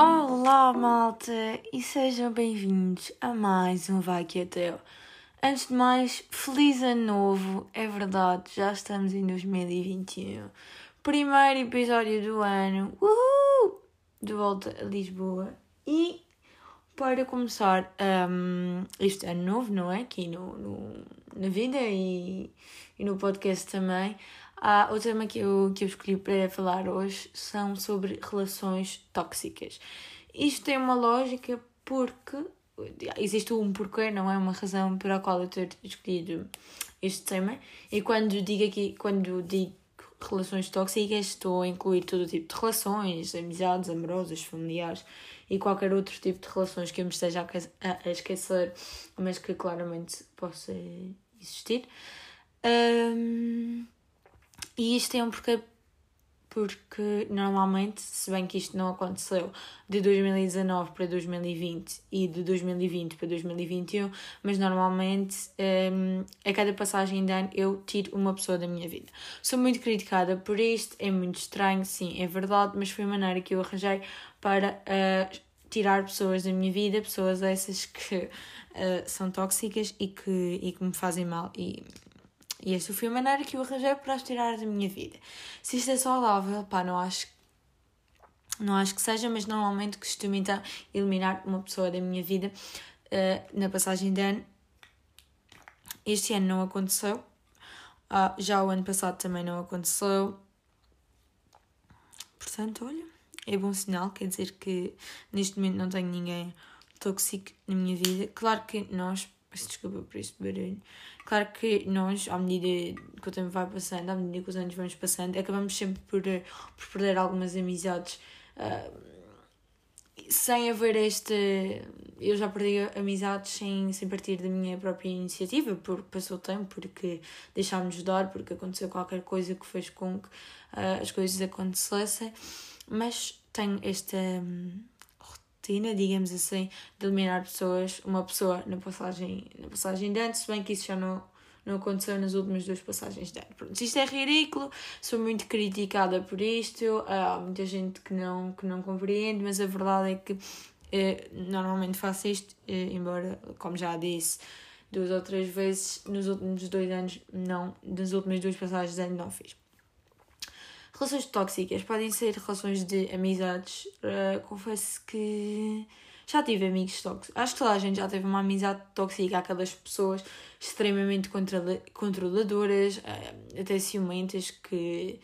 Olá, malta, e sejam bem-vindos a mais um Vai Que é Teu. Antes de mais, feliz ano novo, é verdade, já estamos em 2021. Primeiro episódio do ano, uhul! De volta a Lisboa. Para começar um, este ano novo, não é? Aqui no, no, na vida e, e no podcast também. Ah, o tema que eu, que eu escolhi para falar hoje são sobre relações tóxicas. Isto tem uma lógica porque existe um porquê, não é uma razão pela qual eu ter escolhido este tema. E quando digo aqui, quando digo relações tóxicas, estou a incluir todo o tipo de relações, amizades, amorosas, familiares e qualquer outro tipo de relações que eu me esteja a, esquecer, mas que claramente possa existir. Um, e isto tem um porquê porque normalmente, se bem que isto não aconteceu de 2019 para 2020 e de 2020 para 2021, mas normalmente um, a cada passagem de ano eu tiro uma pessoa da minha vida. Sou muito criticada por isto, é muito estranho, sim, é verdade, mas foi a maneira que eu arranjei para uh, tirar pessoas da minha vida, pessoas essas que uh, são tóxicas e que, e que me fazem mal. E e esta foi a maneira que eu arranjei para as tirar da minha vida. Se isto é saudável, pá, não acho não acho que seja, mas normalmente costumo então eliminar uma pessoa da minha vida uh, na passagem de ano. Este ano não aconteceu, uh, já o ano passado também não aconteceu. Portanto, olha, é bom sinal, quer dizer que neste momento não tenho ninguém tóxico na minha vida. Claro que nós Peço desculpa por este barulho. Claro que nós, à medida que o tempo vai passando, à medida que os anos vão passando, acabamos sempre por, eh, por perder algumas amizades. Uh, sem haver este. Eu já perdi amizades sem, sem partir da minha própria iniciativa, porque passou o tempo, porque deixámos de dar, porque aconteceu qualquer coisa que fez com que uh, as coisas acontecessem. Mas tenho esta. Um, rotina, digamos assim, de eliminar pessoas, uma pessoa na passagem, na passagem de ano, se bem que isso já não, não aconteceu nas últimas duas passagens de. Pronto, isto é ridículo, sou muito criticada por isto, há muita gente que não, que não compreende, mas a verdade é que eh, normalmente faço isto, eh, embora, como já disse, duas ou três vezes nos últimos dois anos, não, nas últimas duas passagens de ano não fiz. Relações tóxicas podem ser relações de amizades. Uh, confesso que já tive amigos tóxicos. Acho que toda a gente já teve uma amizade tóxica, aquelas pessoas extremamente controladoras, uh, até ciumentas, que,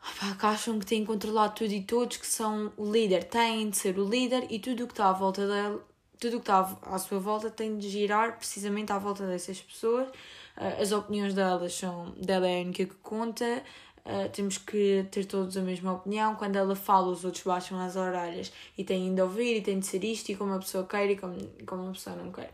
opa, que acham que têm que controlar tudo e todos, que são o líder, têm de ser o líder e tudo o que está à volta dele, tudo o que está à sua volta tem de girar precisamente à volta dessas pessoas. Uh, as opiniões delas são dela é a única que conta, Uh, temos que ter todos a mesma opinião. Quando ela fala, os outros baixam as orelhas e têm de ouvir e têm de ser isto e como a pessoa quer e como, como a pessoa não quer.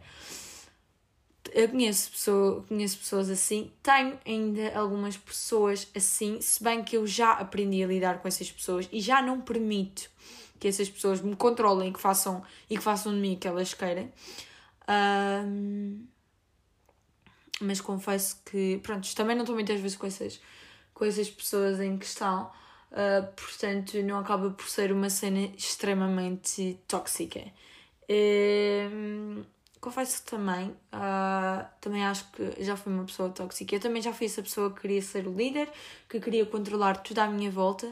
Eu conheço, pessoa, conheço pessoas assim, tenho ainda algumas pessoas assim, se bem que eu já aprendi a lidar com essas pessoas e já não permito que essas pessoas me controlem e que façam, e que façam de mim o que elas querem. Mas confesso que, pronto, também não estou muitas vezes com essas com essas pessoas em questão. Uh, portanto, não acaba por ser uma cena extremamente tóxica. Uh, confesso que também, uh, também acho que já fui uma pessoa tóxica. Eu também já fui essa pessoa que queria ser o líder, que queria controlar tudo à minha volta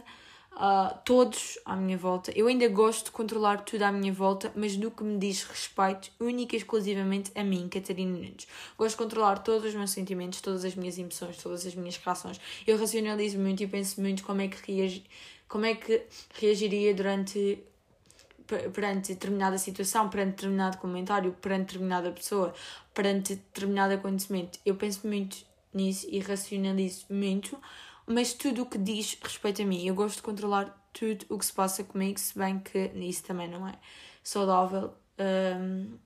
uh, todos à minha volta. Eu ainda gosto de controlar tudo à minha volta, mas no que me diz respeito, única e exclusivamente a mim, Catarina Nunes. Gosto de controlar todos os meus sentimentos, todas as minhas emoções, todas as minhas reações. Eu racionalizo muito e penso muito como é que, reagi como é que reagiria durante perante determinada situação, perante determinado comentário, perante determinada pessoa, perante determinado acontecimento. Eu penso muito nisso e racionalizo muito mas tudo o que diz respeito a mim. Eu gosto de controlar tudo o que se passa comigo, se bem que isso também não é saudável. Um,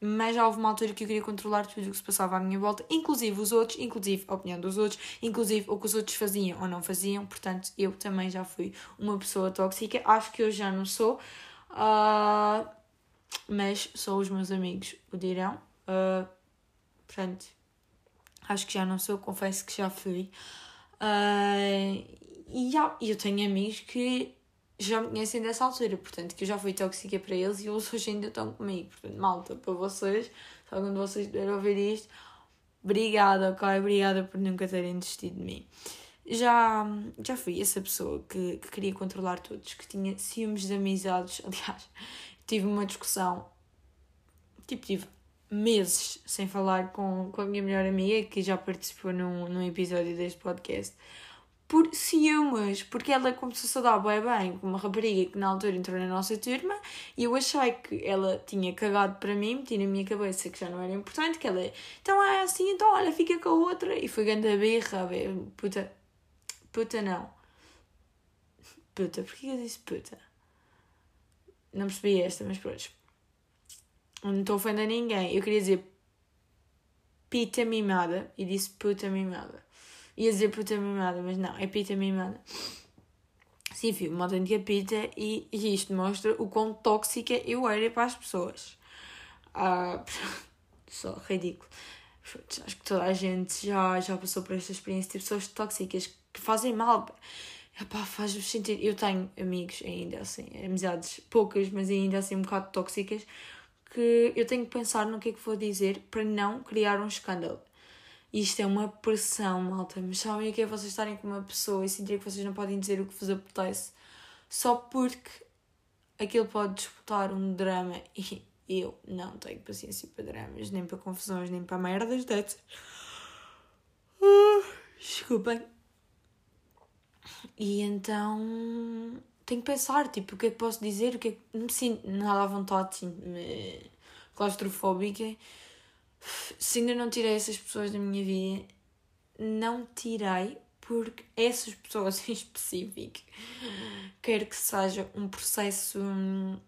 mas já houve uma altura que eu queria controlar tudo o que se passava à minha volta, inclusive os outros, inclusive a opinião dos outros, inclusive o que os outros faziam ou não faziam. Portanto, eu também já fui uma pessoa tóxica. Acho que eu já não sou, uh, mas só os meus amigos o dirão. Uh, portanto, acho que já não sou, confesso que já fui. Uh, e já, eu tenho amigos que já me conhecem dessa altura, portanto, que eu já fui tóxica para eles e eles hoje ainda estão comigo. Portanto, malta, para vocês, se algum de vocês puder ouvir isto, obrigada, ok? Obrigada por nunca terem desistido de mim. Já, já fui essa pessoa que, que queria controlar todos, que tinha ciúmes de amizades. Aliás, tive uma discussão, tipo, tive meses sem falar com, com a minha melhor amiga, que já participou num, num episódio deste podcast, por ciúmes, porque ela começou a dar bem bem com uma rapariga que na altura entrou na nossa turma e eu achei que ela tinha cagado para mim, meti na minha cabeça que já não era importante, que ela, então é assim, então olha, fica com a outra, e foi grande a birra, puta, puta não, puta, porquê eu disse puta? Não percebi esta, mas pronto. Não estou ofendendo ninguém. Eu queria dizer pita mimada e disse puta mimada. Ia dizer puta mimada, mas não, é pita mimada. Sim, filho, uma autêntica pita e, e isto mostra o quão tóxica eu era para as pessoas. Ah, só ridículo. Acho que toda a gente já, já passou por esta experiência de pessoas tóxicas que fazem mal. Epá, faz-vos sentir. Eu tenho amigos ainda assim, amizades poucas, mas ainda assim um bocado tóxicas, que eu tenho que pensar no que é que vou dizer para não criar um escândalo. Isto é uma pressão, malta. Mas sabem o que é vocês estarem com uma pessoa e sentir que vocês não podem dizer o que vos apetece só porque aquilo pode disputar um drama e eu não tenho paciência para dramas, nem para confusões, nem para merdas dessas. Uh, desculpem. E então tenho que pensar, tipo, o que é que posso dizer, o que é que... Não me sinto nada à vontade, sinto-me claustrofóbica. Se ainda não tirei essas pessoas da minha vida, não tirei porque essas pessoas em específico quero que seja um processo hum,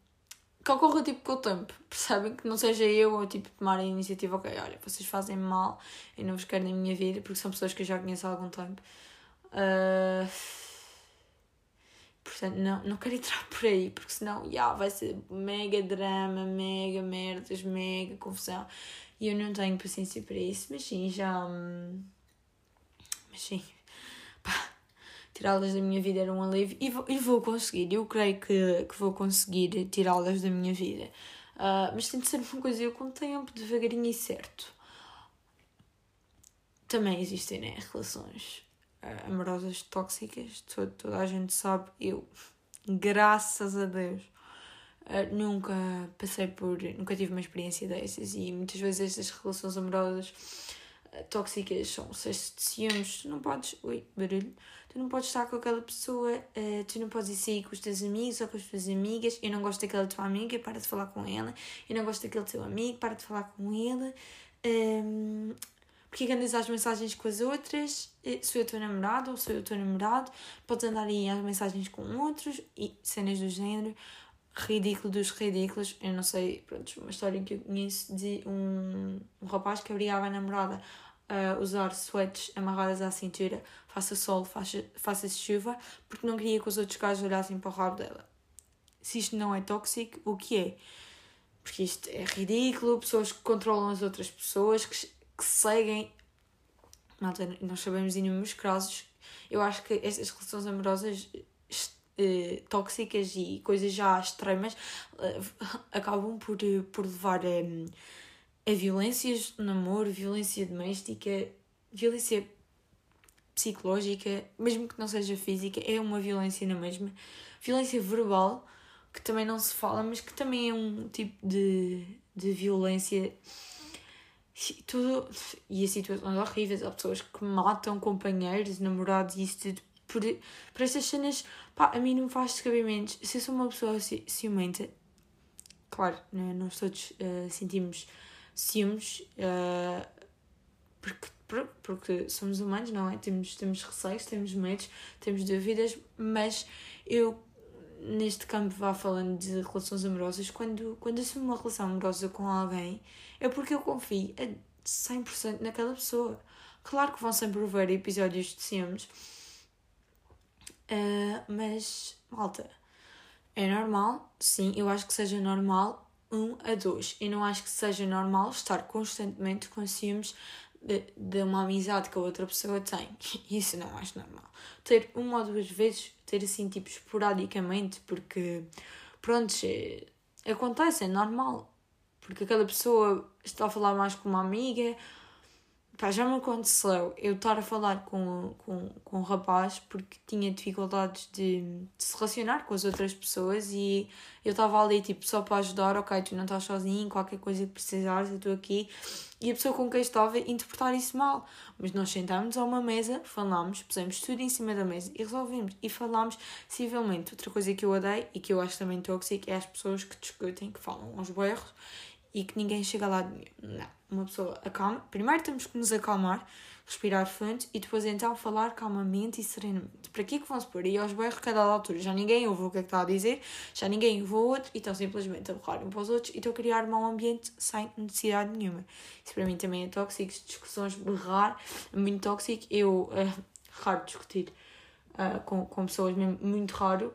que ocorra tipo com o tempo, percebem? Que não seja eu ou tipo tomar a iniciativa, ok, olha, vocês fazem mal, eu não vos quero na minha vida, porque são pessoas que eu já conheço há algum tempo. Uh Portanto, não, não quero entrar por aí, porque senão yeah, vai ser mega drama, mega merdas, mega confusão. E eu não tenho paciência para isso, mas sim, já. Hum, mas sim, tirá-las da minha vida era um alívio e vou, e vou conseguir. Eu creio que, que vou conseguir tirá-las da minha vida. Uh, mas tem de ser uma coisa eu com tempo, devagarinho e certo. Também existem né, relações amorosas tóxicas, toda, toda a gente sabe, eu, graças a Deus, uh, nunca passei por, nunca tive uma experiência dessas e muitas vezes estas relações amorosas uh, tóxicas são cestos de ciúmes, tu não podes, ui, barulho, tu não podes estar com aquela pessoa, tu não podes ir sair com os teus amigos ou com as tuas amigas, eu não gosto daquela tua amiga, para de falar com ela, eu não gosto daquele teu amigo, para de falar com ele, um, porque que andas às mensagens com as outras? Eh, sou eu teu namorado ou sou eu teu namorado? Podes andar aí às mensagens com outros e cenas do género. Ridículo dos ridículos. Eu não sei, pronto, uma história que eu conheço de um, um rapaz que obrigava a namorada a usar sweats amarradas à cintura, faça sol, faça, faça chuva, porque não queria que os outros gajos olhassem para o rabo dela. Se isto não é tóxico, o que é? Porque isto é ridículo, pessoas que controlam as outras pessoas, que que seguem. Malta, nós sabemos de inúmeros casos. Eu acho que estas relações amorosas eh, tóxicas e coisas já extremas eh, acabam por, por levar a, a violências no namoro, violência doméstica, violência psicológica, mesmo que não seja física, é uma violência na mesma. Violência verbal, que também não se fala, mas que também é um tipo de, de violência tudo. E as situações horríveis. Há pessoas que matam companheiros, namorados e isso tudo. Por, por estas cenas, pá, a mim não me faz descabimentos. Se eu sou uma pessoa ciumenta, claro, né, nós todos uh, sentimos ciúmes, uh, porque, porque somos humanos, não é? Temos, temos receios, temos medos, temos dúvidas, mas eu neste campo vá falando de relações amorosas, quando, quando assumo uma relação amorosa com alguém, é porque eu confio a 100% naquela pessoa. Claro que vão sempre haver episódios de ciúmes, uh, mas, malta, é normal, sim, eu acho que seja normal um a dois. Eu não acho que seja normal estar constantemente com ciúmes de, de uma amizade que a outra pessoa tem. Isso não acho normal. Ter uma ou duas vezes, ter assim, tipo, esporadicamente, porque, pronto, acontece, é normal. Porque aquela pessoa está a falar mais com uma amiga Pá, já me aconteceu eu estar a falar com, com, com um rapaz porque tinha dificuldades de, de se relacionar com as outras pessoas e eu estava ali tipo só para ajudar, ok, tu não estás sozinho, qualquer coisa que precisares, eu estou aqui. E a pessoa com quem estava interpretar isso mal. Mas nós sentámos a uma mesa, falámos, pusemos tudo em cima da mesa e resolvemos. E falámos civilmente. Outra coisa que eu odeio e que eu acho também tóxico é as pessoas que discutem, que falam aos berros e que ninguém chega lá. Não. Uma pessoa acalma. Primeiro temos que nos acalmar, respirar fundo e depois então falar calmamente e serenamente. Para que é que vão-se pôr aí aos berros cada altura? Já ninguém ouve o que é que está a dizer, já ninguém ouve o outro e estão simplesmente a borrar um para os outros e estão a criar mau ambiente sem necessidade nenhuma. Isso para mim também é tóxico. Discussões berrar é muito tóxico. Eu, uh, raro discutir uh, com, com pessoas, mesmo muito raro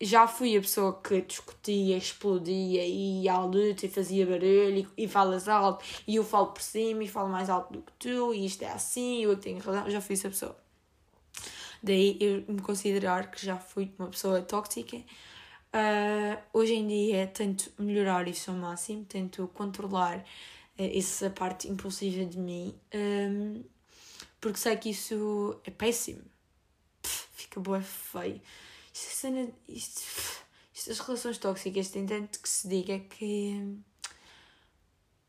já fui a pessoa que discutia, explodia e ia à luta e fazia barulho e, e falas alto e eu falo por cima e falo mais alto do que tu e isto é assim, eu tenho razão, já fui essa pessoa. Daí eu me considerar que já fui uma pessoa tóxica. Uh, hoje em dia tento melhorar isso ao máximo, tento controlar uh, essa parte impulsiva de mim, um, porque sei que isso é péssimo. Pff, fica boa feio isto, cena, isto, estas relações tóxicas tem tanto que se diga que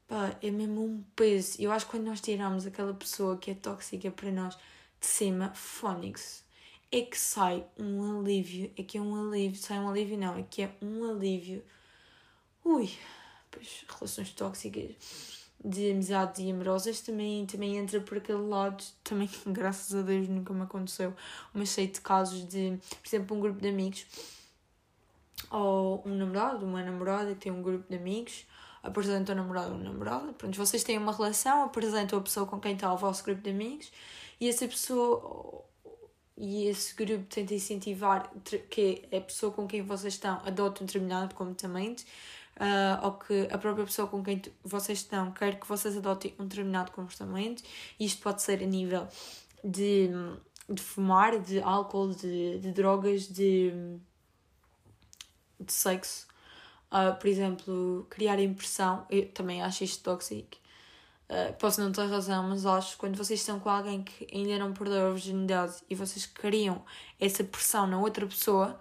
pá, é mesmo um peso. Eu acho que quando nós tiramos aquela pessoa que é tóxica para nós de cima, fónix, é que sai um alívio. É que é um alívio, sai um alívio, não, é que é um alívio. Ui, pois relações tóxicas de amizades e amorosas também, também entra por aquele lado, também graças a Deus nunca me aconteceu, mas sei de casos de, por exemplo, um grupo de amigos ou um namorado, uma namorada que tem um grupo de amigos, apresenta o namorado ou namorada, pronto, vocês têm uma relação, apresentam a pessoa com quem está o vosso grupo de amigos e essa pessoa e esse grupo tenta incentivar que a pessoa com quem vocês estão adote um determinado comportamento uh, ou que a própria pessoa com quem vocês estão quer que vocês adotem um determinado comportamento. Isto pode ser a nível de, de fumar, de álcool, de, de drogas, de, de sexo. Uh, por exemplo, criar impressão, eu também acho isto tóxico. Uh, posso não ter razão, mas acho que quando vocês estão com alguém que ainda não perdeu a virginidade e vocês criam essa pressão na outra pessoa,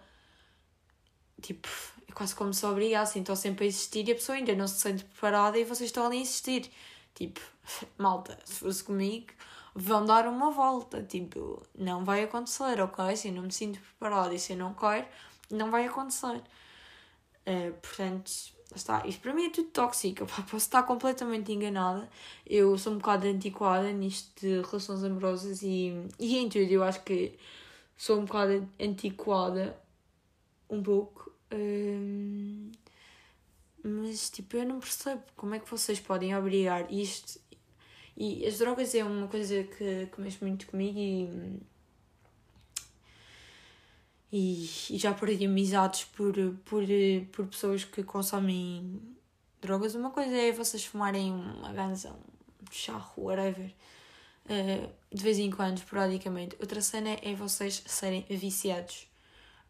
tipo, quase como se obrigassem, estão sempre a existir e a pessoa ainda não se sente preparada e vocês estão ali a insistir. Tipo, malta, se fosse comigo, vão dar uma volta. Tipo, não vai acontecer, ok? Se eu não me sinto preparada e se eu não quero, não vai acontecer. Uh, portanto, está. Isto para mim é tudo tóxico. posso estar completamente enganada. Eu sou um bocado antiquada nisto de relações amorosas e, e em tudo. Eu acho que sou um bocado antiquada, um pouco. Mas tipo, eu não percebo como é que vocês podem obrigar isto. E as drogas é uma coisa que, que mexe muito comigo e, e, e já perdi amizades por, por, por pessoas que consomem drogas. Uma coisa é vocês fumarem uma ganza, um charro, whatever, uh, de vez em quando, esporadicamente. Outra cena é vocês serem viciados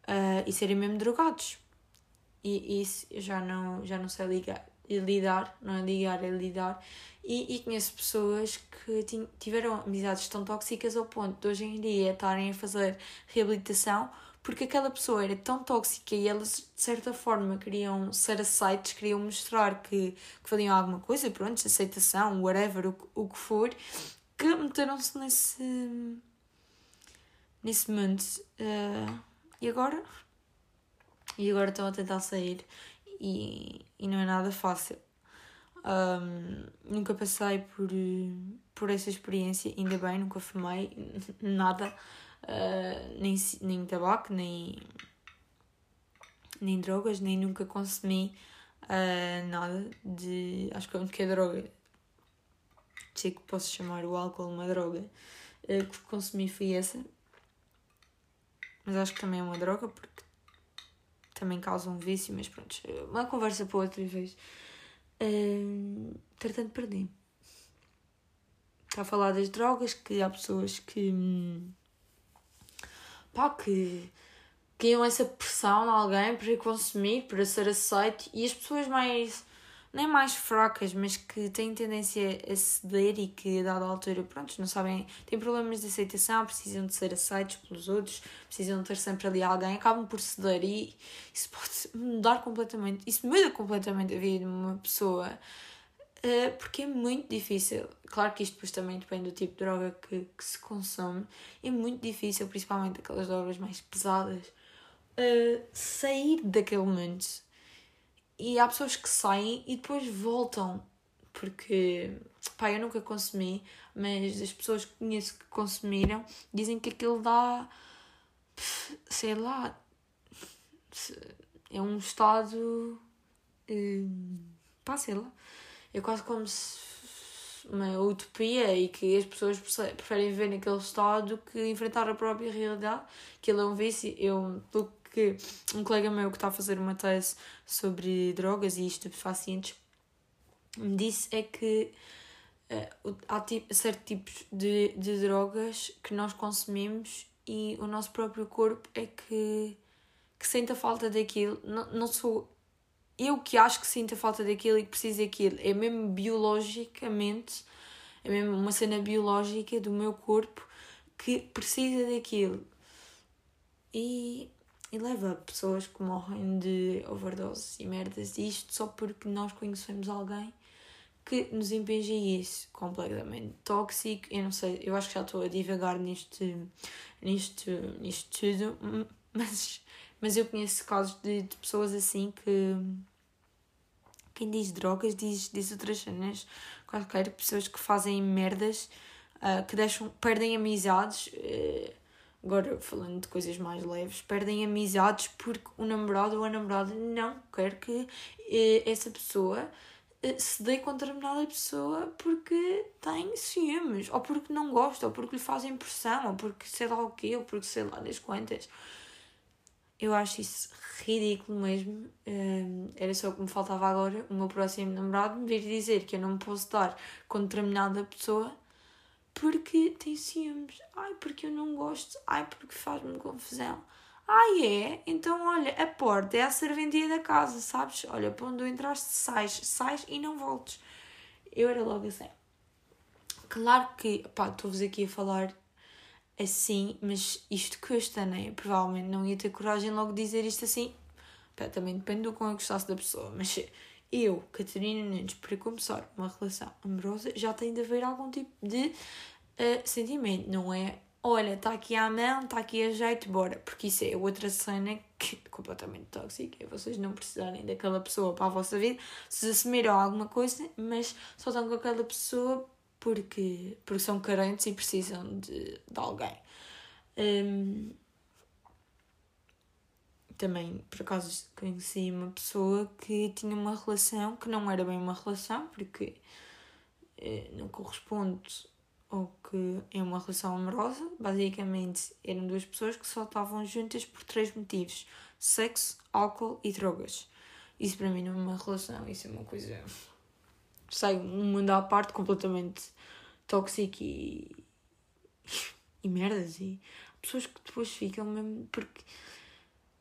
uh, e serem mesmo drogados e isso já não, já não sei ligar, lidar, não é ligar, é lidar. E, e conheço pessoas que tiveram amizades tão tóxicas ao ponto de hoje em dia estarem a fazer reabilitação porque aquela pessoa era tão tóxica e elas de certa forma queriam ser aceites, queriam mostrar que, que alguma coisa, pronto, aceitação, whatever, o, o que for, que meteram-se nesse, nesse mundo. Uh, e agora e agora estão a tentar sair e, e não é nada fácil. Um, nunca passei por, por essa experiência, ainda bem, nunca fumei nada, uh, nem, nem tabaco, nem, nem drogas, nem nunca consumi uh, nada de. Acho que a única droga, sei que posso chamar o álcool uma droga, uh, que consumi foi essa, mas acho que também é uma droga porque também causam vício, mas pronto, uma conversa para outra vez. Uh, tratando perdi. Está a falar das drogas, que há pessoas que. Hum, pá, que criam essa pressão em alguém para consumir, para ser aceito, e as pessoas mais nem mais fracas, mas que têm tendência a ceder e que, a dada altura, pronto, não sabem, têm problemas de aceitação, precisam de ser aceitos pelos outros, precisam de ter sempre ali alguém, acabam por ceder e isso pode mudar completamente, isso muda completamente a vida de uma pessoa, uh, porque é muito difícil. Claro que isto depois também depende do tipo de droga que, que se consome, é muito difícil, principalmente aquelas drogas mais pesadas, uh, sair daquele momento e há pessoas que saem e depois voltam. Porque, pá, eu nunca consumi, mas as pessoas que conheço que consumiram dizem que aquilo dá. sei lá. É um estado. Hum, pá, sei lá. É quase como se uma utopia e que as pessoas preferem viver naquele estado do que enfrentar a própria realidade, que ele é um vício. Eu, pelo que um colega meu que está a fazer uma tese sobre drogas e estupefacientes me disse é que uh, há tipo, certos tipos de, de drogas que nós consumimos e o nosso próprio corpo é que, que sente a falta daquilo. Não, não sou eu que acho que sinto a falta daquilo e que preciso daquilo. É mesmo biologicamente, é mesmo uma cena biológica do meu corpo que precisa daquilo. E e leva pessoas que morrem de overdoses e merdas isto só porque nós conhecemos alguém que nos impinge isso completamente tóxico. Eu não sei, eu acho que já estou a divagar nisto, nisto, nisto tudo, mas, mas eu conheço casos de, de pessoas assim que. Quem diz drogas diz, diz outras cenas, qualquer pessoas que fazem merdas, uh, que deixam, perdem amizades. Uh, agora falando de coisas mais leves, perdem amizades porque o namorado ou a namorada não quer que eh, essa pessoa eh, se dê com determinada pessoa porque tem ciúmes, ou porque não gosta, ou porque lhe faz impressão, ou porque sei lá o quê, ou porque sei lá das quantas. Eu acho isso ridículo mesmo. Um, era só o que me faltava agora. O meu próximo namorado me vir dizer que eu não me posso dar com determinada pessoa porque tem ciúmes. Ai, porque eu não gosto. Ai, porque faz-me confusão. Ai, é? Então, olha, a porta é a serventia da casa, sabes? Olha, para onde entraste, sais, sais e não voltes. Eu era logo assim. Claro que, pá, estou-vos aqui a falar assim, mas isto custa, né? Provavelmente não ia ter coragem logo de dizer isto assim. Pá, também depende do quão eu gostasse da pessoa, mas eu, Catarina Nunes, para começar uma relação amorosa, já tem de haver algum tipo de uh, sentimento, não é? Olha, está aqui à mão, está aqui a jeito, bora. Porque isso é outra cena que é completamente tóxica. É vocês não precisarem daquela pessoa para a vossa vida, se assumiram alguma coisa, mas só estão com aquela pessoa porque, porque são carentes e precisam de, de alguém. Um, também, por acaso, conheci uma pessoa que tinha uma relação que não era bem uma relação, porque eh, não corresponde ao que é uma relação amorosa. Basicamente, eram duas pessoas que só estavam juntas por três motivos: sexo, álcool e drogas. Isso para mim não é uma relação, isso é uma coisa. Sai um mundo à parte completamente tóxico e. e merdas. E pessoas que depois ficam mesmo. porque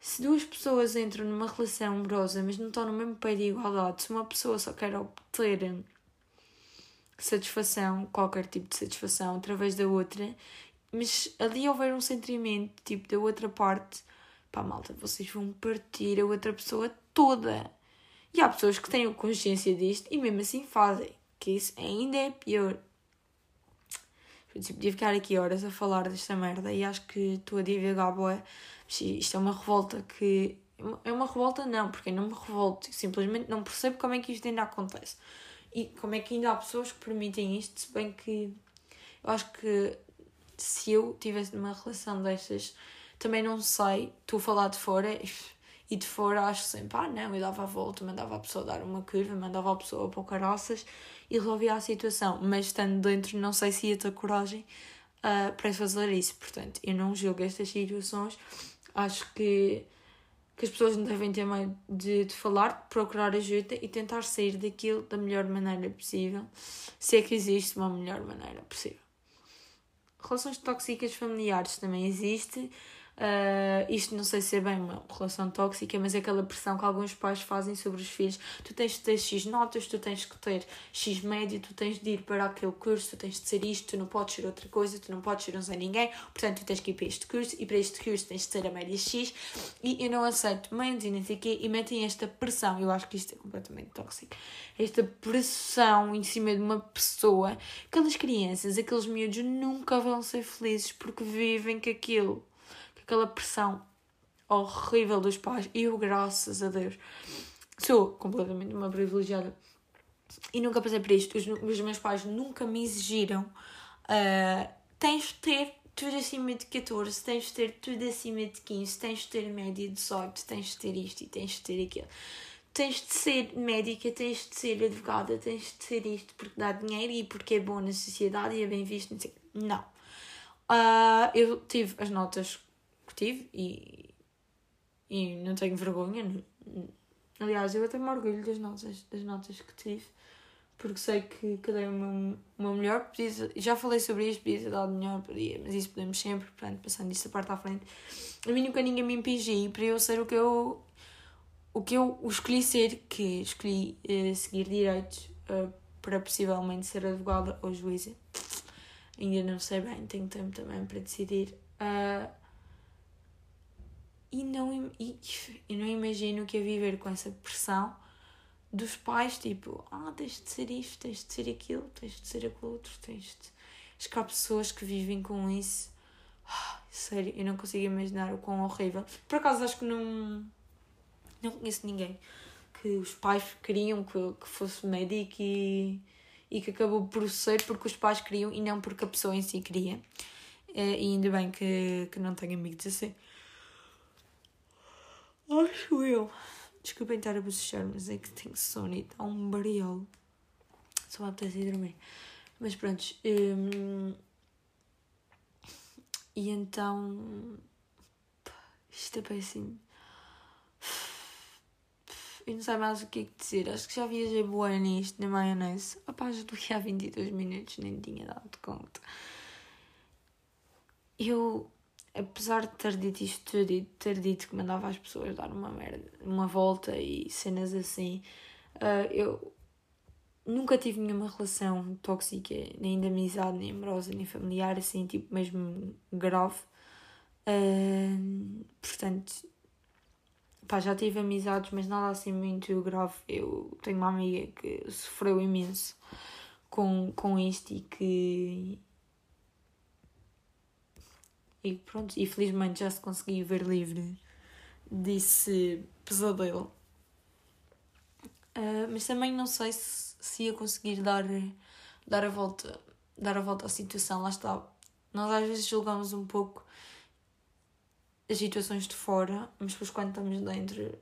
se duas pessoas entram numa relação amorosa, mas não estão no mesmo pé de igualdade, se uma pessoa só quer obter satisfação, qualquer tipo de satisfação, através da outra, mas ali houver um sentimento, tipo, da outra parte, pá, malta, vocês vão partir a outra pessoa toda. E há pessoas que têm consciência disto e mesmo assim fazem, que isso ainda é pior. Eu tipo, podia ficar aqui horas a falar desta merda e acho que estou a divagar boa isto é uma revolta que. É uma revolta, não, porque eu não me revolto, simplesmente não percebo como é que isto ainda acontece. E como é que ainda há pessoas que permitem isto, se bem que eu acho que se eu tivesse numa relação destas, também não sei, estou a falar de fora e de fora acho sempre, ah não, eu dava a volta, mandava a pessoa dar uma curva, mandava a pessoa para o e resolvia a situação, mas estando dentro não sei se ia ter coragem uh, para fazer isso, portanto eu não julgo estas situações Acho que que as pessoas não devem ter medo de, de falar, de procurar ajuda e tentar sair daquilo da melhor maneira possível, se é que existe uma melhor maneira possível. Relações tóxicas familiares também existe. Uh, isto não sei se é bem uma relação tóxica, mas é aquela pressão que alguns pais fazem sobre os filhos. Tu tens de ter X notas, tu tens que ter X médio, tu tens de ir para aquele curso, tu tens de ser isto, tu não podes ser outra coisa, tu não podes ser um Zé Ninguém, portanto tu tens que ir para este curso e para este curso tens de ter a média X e eu não aceito menos e não sei o quê e metem esta pressão. Eu acho que isto é completamente tóxico. Esta pressão em cima de uma pessoa, aquelas crianças, aqueles miúdos nunca vão ser felizes porque vivem com aquilo aquela pressão horrível dos pais. E eu, graças a Deus, sou completamente uma privilegiada e nunca passei por isto. Os, os meus pais nunca me exigiram. Uh, tens de ter tudo acima de 14, tens de ter tudo acima de 15, tens de ter média de 18, tens de ter isto e tens de ter aquilo. Tens de ser médica, tens de ser advogada, tens de ser isto porque dá dinheiro e porque é bom na sociedade e é bem visto. Não. Uh, eu tive as notas que tive e, e não tenho vergonha. Aliás, eu até me orgulho das notas, das notas que tive, porque sei que, que dei o meu, o meu melhor. Podia, já falei sobre isto, podia ter dado melhor, podia, mas isso podemos sempre, portanto, passando isto a parte à frente. A mim nunca ninguém me impingiu para eu ser o que eu, o que eu escolhi ser, que escolhi uh, seguir direitos uh, para possivelmente ser advogada ou juíza. Ainda não sei bem, tenho tempo também para decidir. Uh, e não, e, não imagino que é viver com essa pressão dos pais, tipo, ah, tens de ser isto, tens de ser aquilo, tens de ser aquilo outro, tens de. Acho que há pessoas que vivem com isso. Ah, sério, eu não consigo imaginar o quão horrível. Por acaso acho que não. Não conheço ninguém que os pais queriam que, que fosse médico e, e que acabou por ser porque os pais queriam e não porque a pessoa em si queria. Eh, e ainda bem que, que não tenho amigos assim. Acho eu. Desculpem estar a bocejar, mas é que tenho sono e está um barulho. Só me apetece ir dormir. Mas pronto. Hum, e então. Isto é péssimo. Eu não sei mais o que é que dizer. Acho que já viajei boa nisto, na maionese. Opá, já estou aqui há 22 minutos, nem tinha dado conta. Eu apesar de ter dito isto tudo e ter dito que mandava as pessoas dar uma merda, uma volta e cenas assim, uh, eu nunca tive nenhuma relação tóxica, nem de amizade, nem amorosa, nem familiar, assim, tipo, mesmo grave. Uh, portanto, pá, já tive amizades, mas nada assim muito grave. Eu tenho uma amiga que sofreu imenso com, com isto e que e pronto, e felizmente já se conseguiu ver livre desse pesadelo. Uh, mas também não sei se, se ia conseguir dar, dar, a volta, dar a volta à situação. Lá está. Nós às vezes julgamos um pouco as situações de fora, mas depois quando estamos dentro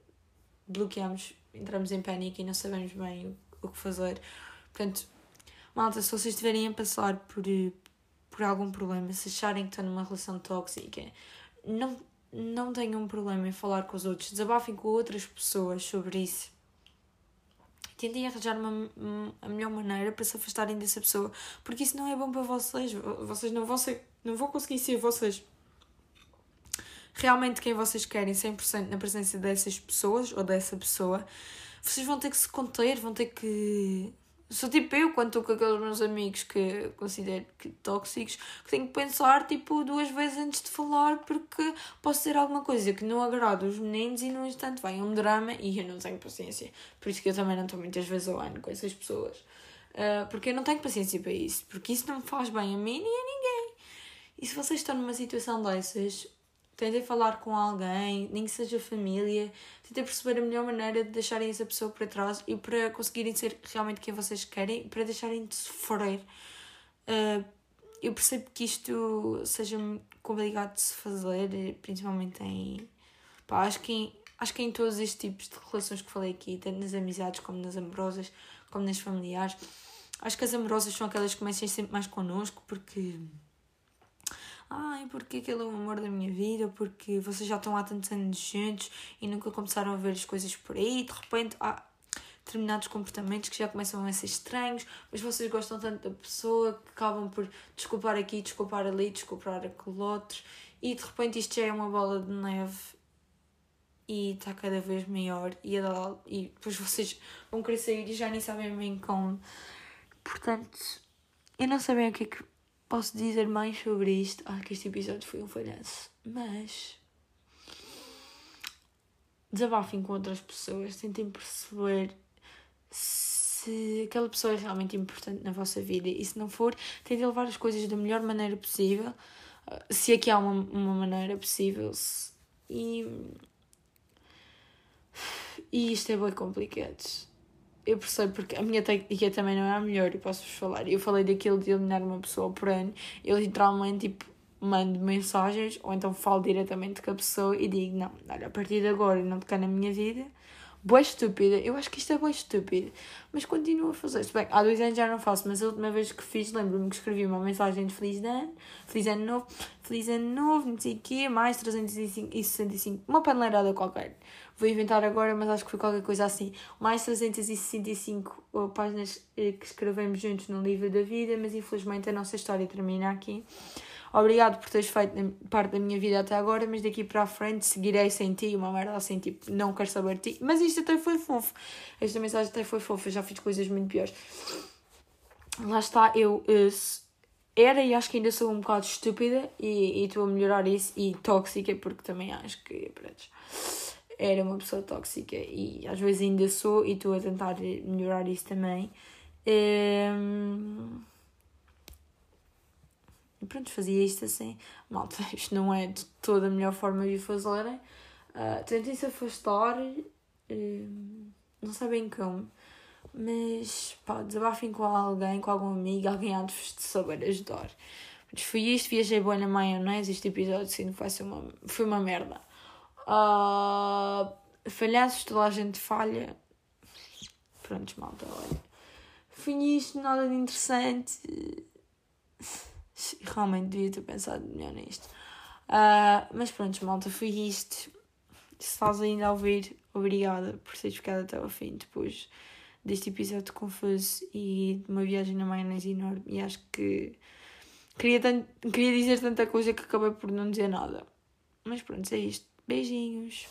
bloqueamos, entramos em pânico e não sabemos bem o, o que fazer. Portanto, malta, se vocês estiverem a passar por, por algum problema, se acharem que estão numa relação tóxica, não, não tenham um problema em falar com os outros, desabafem com outras pessoas sobre isso. Tentem arranjar uma, a melhor maneira para se afastarem dessa pessoa, porque isso não é bom para vocês. Vocês não vão, ser, não vão conseguir ser vocês realmente quem vocês querem 100% na presença dessas pessoas ou dessa pessoa. Vocês vão ter que se conter, vão ter que Sou tipo eu, quando estou com aqueles meus amigos que considero que tóxicos, que tenho que pensar tipo duas vezes antes de falar porque posso dizer alguma coisa que não agrada os meninos e no instante vai um drama e eu não tenho paciência. Por isso que eu também não estou muitas vezes ao ano com essas pessoas. Uh, porque eu não tenho paciência para isso. Porque isso não me faz bem a mim nem a ninguém. E se vocês estão numa situação dessas, tentem falar com alguém, nem que seja família, tentem perceber a melhor maneira de deixarem essa pessoa para trás e para conseguirem ser realmente quem vocês querem, para deixarem de sofrer. Uh, eu percebo que isto seja complicado de se fazer, principalmente em. Pá, acho que em, acho que em todos estes tipos de relações que falei aqui, tanto nas amizades como nas amorosas, como nas familiares, acho que as amorosas são aquelas que começam sempre mais connosco porque ai, porque aquele é o amor da minha vida, porque vocês já estão há tantos anos juntos e nunca começaram a ver as coisas por aí, de repente há determinados comportamentos que já começam a ser estranhos, mas vocês gostam tanto da pessoa que acabam por desculpar aqui, desculpar ali, desculpar aquele outro, e de repente isto já é uma bola de neve e está cada vez maior e, e depois vocês vão querer sair e já nem sabem bem como. Portanto, eu não bem o que é que posso dizer mais sobre isto. Ah, que este episódio foi um falhanço. Mas. Desabafem com outras pessoas, tentem perceber se aquela pessoa é realmente importante na vossa vida e se não for, tentem levar as coisas da melhor maneira possível, se aqui há uma, uma maneira possível. E. E isto é bem complicado eu percebo porque a minha técnica também não é a melhor, e posso-vos falar. Eu falei daquilo de eliminar uma pessoa por ano, eu literalmente tipo, mando mensagens ou então falo diretamente com a pessoa e digo: Não, olha, a partir de agora não tocar na minha vida. Boa estúpida, eu acho que isto é boa estúpida, mas continuo a fazer. Bem, há dois anos já não faço, mas a última vez que fiz, lembro-me que escrevi uma mensagem de Feliz ano, Feliz Ano Novo, Feliz Ano Novo, não sei o quê, mais 365, uma paneleirada qualquer vou inventar agora, mas acho que foi qualquer coisa assim. Mais 365 páginas eh, que escrevemos juntos no livro da vida, mas infelizmente a nossa história termina aqui. Obrigado por teres feito parte da minha vida até agora, mas daqui para a frente seguirei sem ti, uma merda assim, tipo, não quero saber de ti. Mas isto até foi fofo. Esta mensagem até foi fofa, já fiz coisas muito piores. Lá está, eu uh, era e acho que ainda sou um bocado estúpida e estou a melhorar isso e tóxica, porque também acho que, pronto, era uma pessoa tóxica e às vezes ainda sou e estou a tentar melhorar isso também. Um... Pronto, fazia isto assim. Malta, isto não é de toda a melhor forma de o fazerem. Uh, tentem se afastar, uh, não sabem como, mas pá, desabafem com alguém, com algum amigo, alguém há de saber ajudar. Mas foi isto, viajei boa na maionese. Este episódio sim, foi, uma, foi uma merda. Uh, falhanços, toda a gente falha. Prontos, malta, olha. Foi isto, nada de interessante. Realmente devia ter pensado melhor nisto. Uh, mas pronto, malta, foi isto. Se estás ainda a ouvir, obrigada por teres ficado até ao fim depois deste episódio confuso e de uma viagem na maionese enorme. E acho que queria, tanto, queria dizer tanta coisa que acabei por não dizer nada. Mas pronto, é isto. Beijinhos.